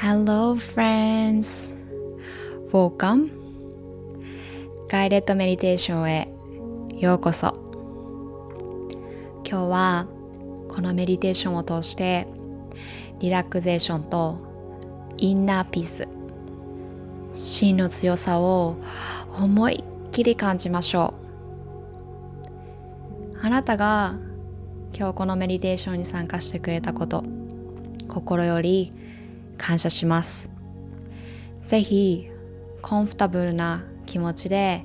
Hello friends! Welcome! ガイレットメディテーションへようこそ今日はこのメディテーションを通してリラクゼーションとインナーピース真の強さを思いっきり感じましょうあなたが今日このメディテーションに参加してくれたこと心より感謝します。ぜひコンフタブルな気持ちで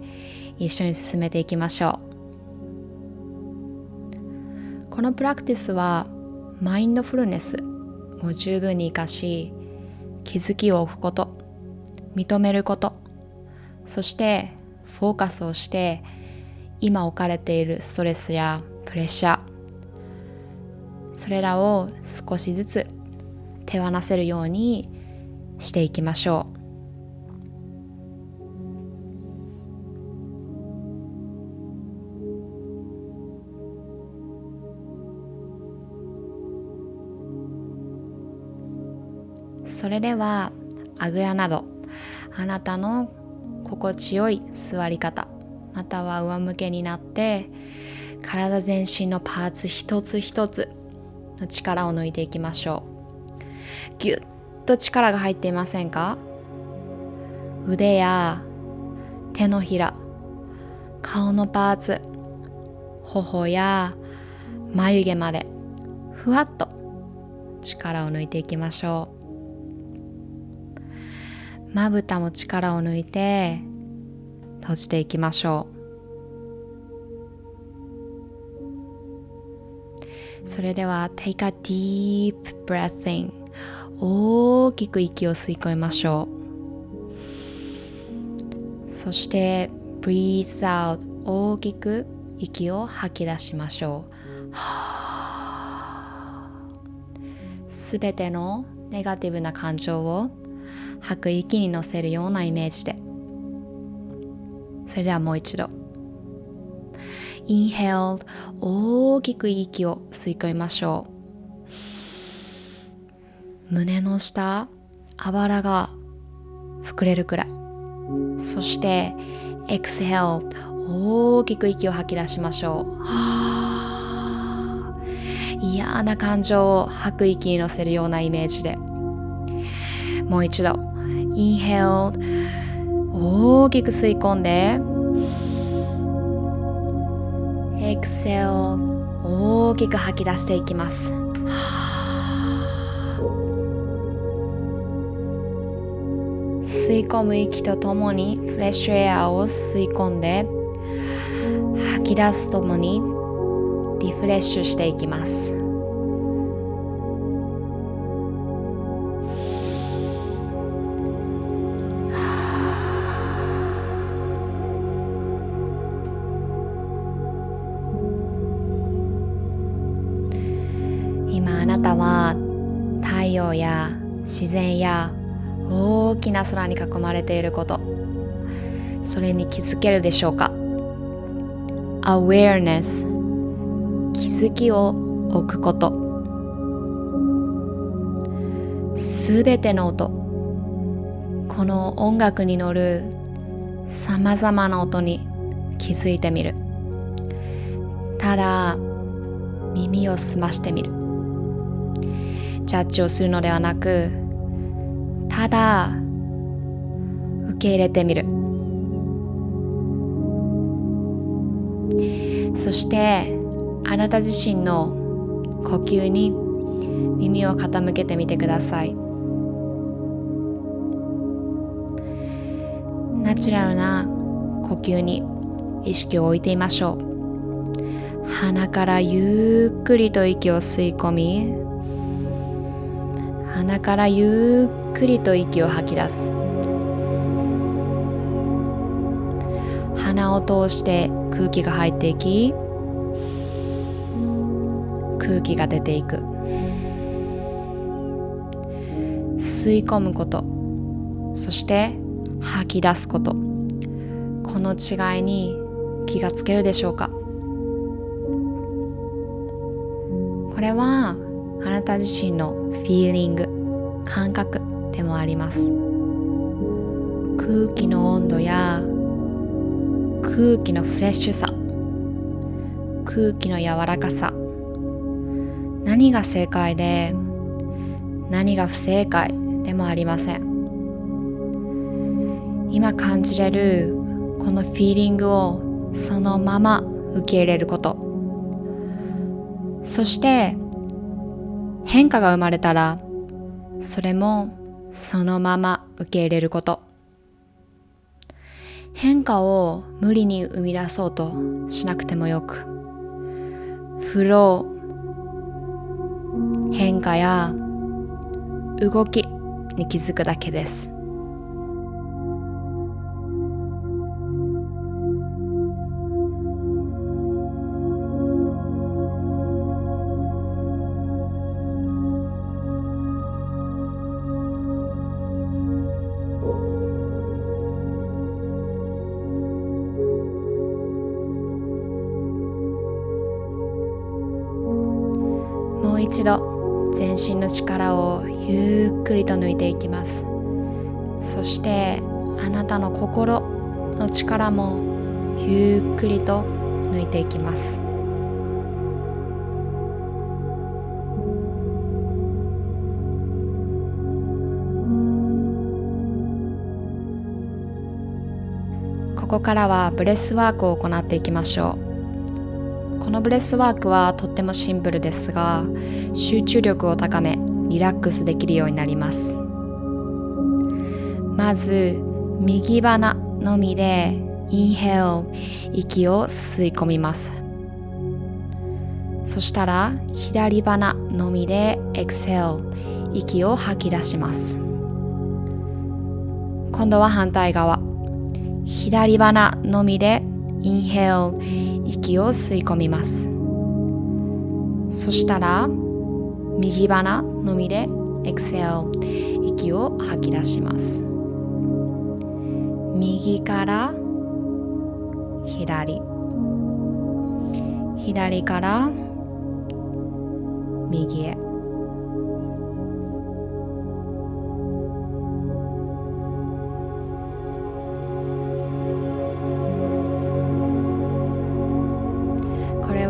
一緒に進めていきましょう。このプラクティスはマインドフルネスを十分に活かし気づきを置くこと認めることそしてフォーカスをして今置かれているストレスやプレッシャーそれらを少しずつ手放せるようにしていきましょう。それではあぐらなどあなたの心地よい座り方または上向けになって体全身のパーツ一つ一つの力を抜いていきましょう。ぎゅっと力が入っていませんか？腕や手のひら顔のパーツ頬や眉毛までふわっと力を抜いていきましょう。まぶたも力を抜いて閉じていきましょう。それでは Take a deep breath in 大きく息を吸い込みましょう。そして Breathe out 大きく息を吐き出しましょう。すべてのネガティブな感情を吐く息に乗せるようなイメージで。それではもう一度。Inhale 大きく息を吸い込みましょう。胸の下あばらが膨れるくらい。そして Exhale 大きく息を吐き出しましょう。嫌な感情を吐く息に乗せるようなイメージで。もう一度。Inhale 大きく吸い込んで。Exhale 大きく吐き出していきます。吸い込む息とともにフレッシュエアを吸い込んで吐き出すともにリフレッシュしていきます。今あなたは太陽や自然や大きな空に囲まれていること。それに気づけるでしょうか？awareness 気づきを置くこと。すべての音。この音楽に乗るさまざまな音に気づいてみる。ただ耳を澄ましてみる。ジャッジをするのではなくただ受け入れてみる。そしてあなた自身の呼吸に耳を傾けてみてください。ナチュラルな呼吸に意識を置いてみましょう。鼻からゆっくりと息を吸い込み鼻からゆっくりくりと息を吐き出す。鼻を通して空気が入っていき空気が出ていく。吸い込むことそして吐き出すこと。この違いに気がつけるでしょうか？これはあなた自身のフィーリング感覚。でもあります。空気の温度や空気のフレッシュさ空気の柔らかさ何が正解で何が不正解でもありません。今感じれるこのフィーリングをそのまま受け入れること。そして変化が生まれたらそれもそのまま受け入れること。変化を無理に生み出そうとしなくてもよく。フロー変化や動きに気づくだけです。一度全身の力をゆっくりと抜いていきます。そしてあなたの心の力もゆっくりと抜いていきます。ここからはブレスワークを行っていきましょう。このブレスワークはとってもシンプルですが集中力を高めリラックスできるようになります。まず右鼻のみで inhale 息を吸い込みます。そしたら左鼻のみで exhale 息を吐き出します。今度は反対側。左鼻のみでインヘル息を吸い込みます。そしたら右鼻のみでエクセル息を吐き出します。右から左。左から右へ。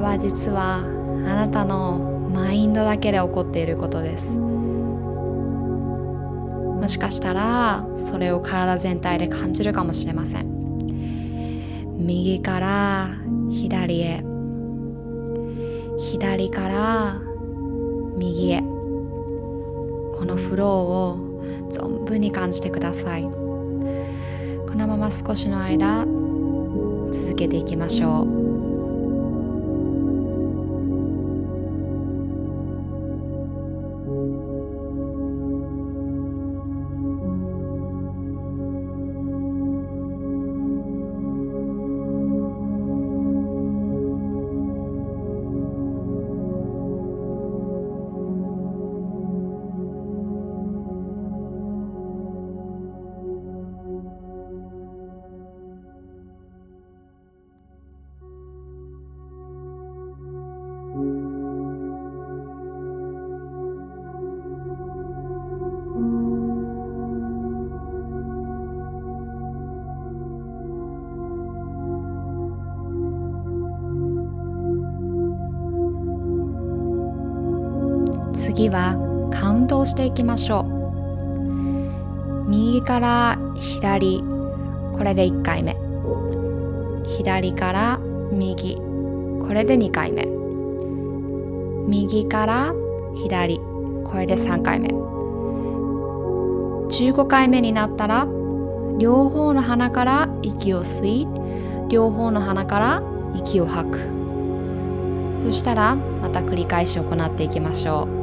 は実はあなたのマインドだけで起こっていることです。もしかしたらそれを体全体で感じるかもしれません。右から左へ。左から右へ。このフローを存分に感じてください。このまま少しの間続けていきましょう。次はカウントをしていきましょう。右から左。これで1回目。左から右。これで2回目。右から左。これで3回目。15回目になったら両方の鼻から息を吸い両方の鼻から息を吐く。そしたらまた繰り返し行っていきましょう。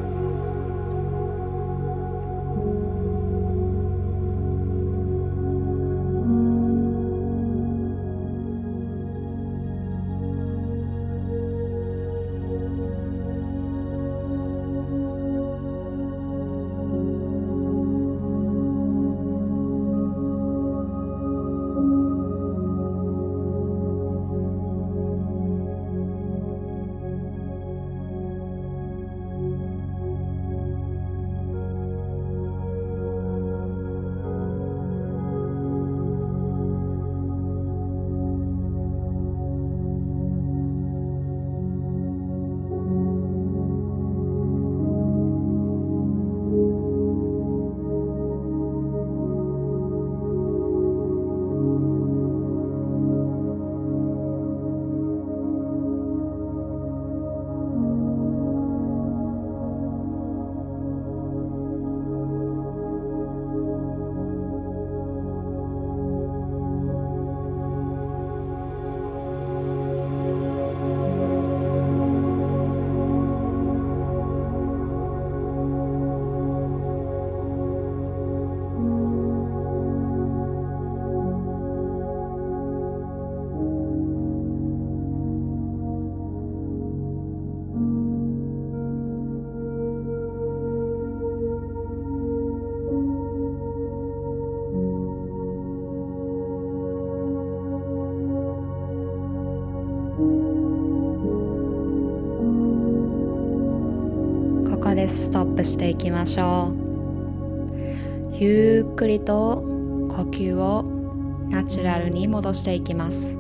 ストップしていきましょう。ゆっくりと呼吸をナチュラルに戻していきます。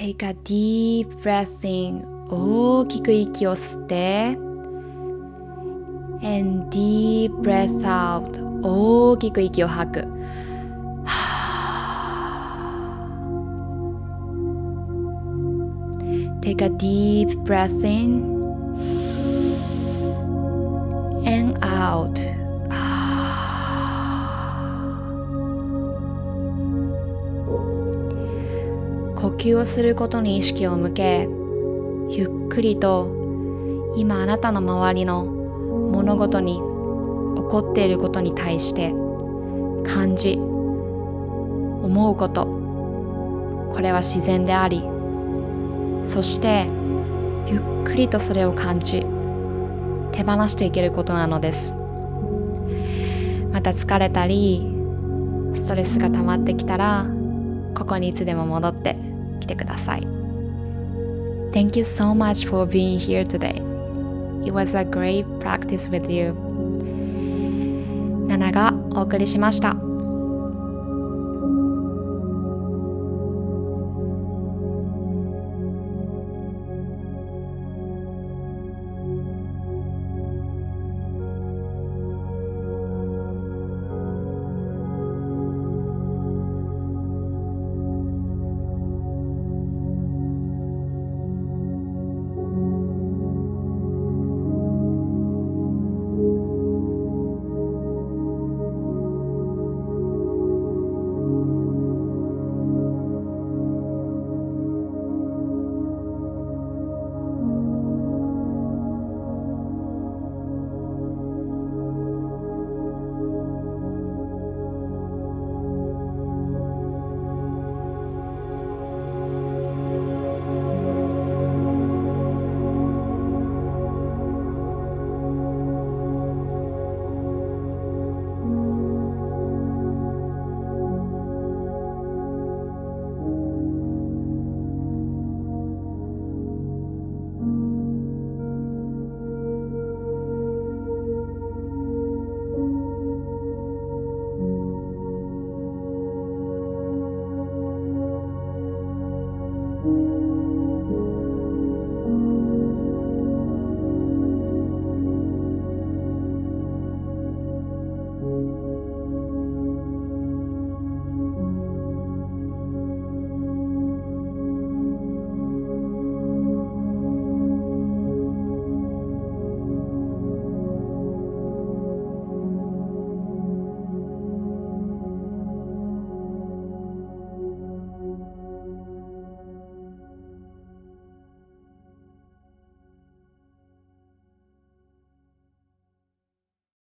Take a deep breath in 大きく息を吸って and deep breath out 大きく息を吐く Take a deep breath in and out 吸をすることに意識を向けゆっくりと今あなたの周りの物事に起こっていることに対して感じ思うこと。これは自然でありそしてゆっくりとそれを感じ手放していけることなのです。また疲れたりストレスが溜まってきたらここにいつでも戻って来てください Thank you so much for being here today It was a great practice with you ナナがお送りしました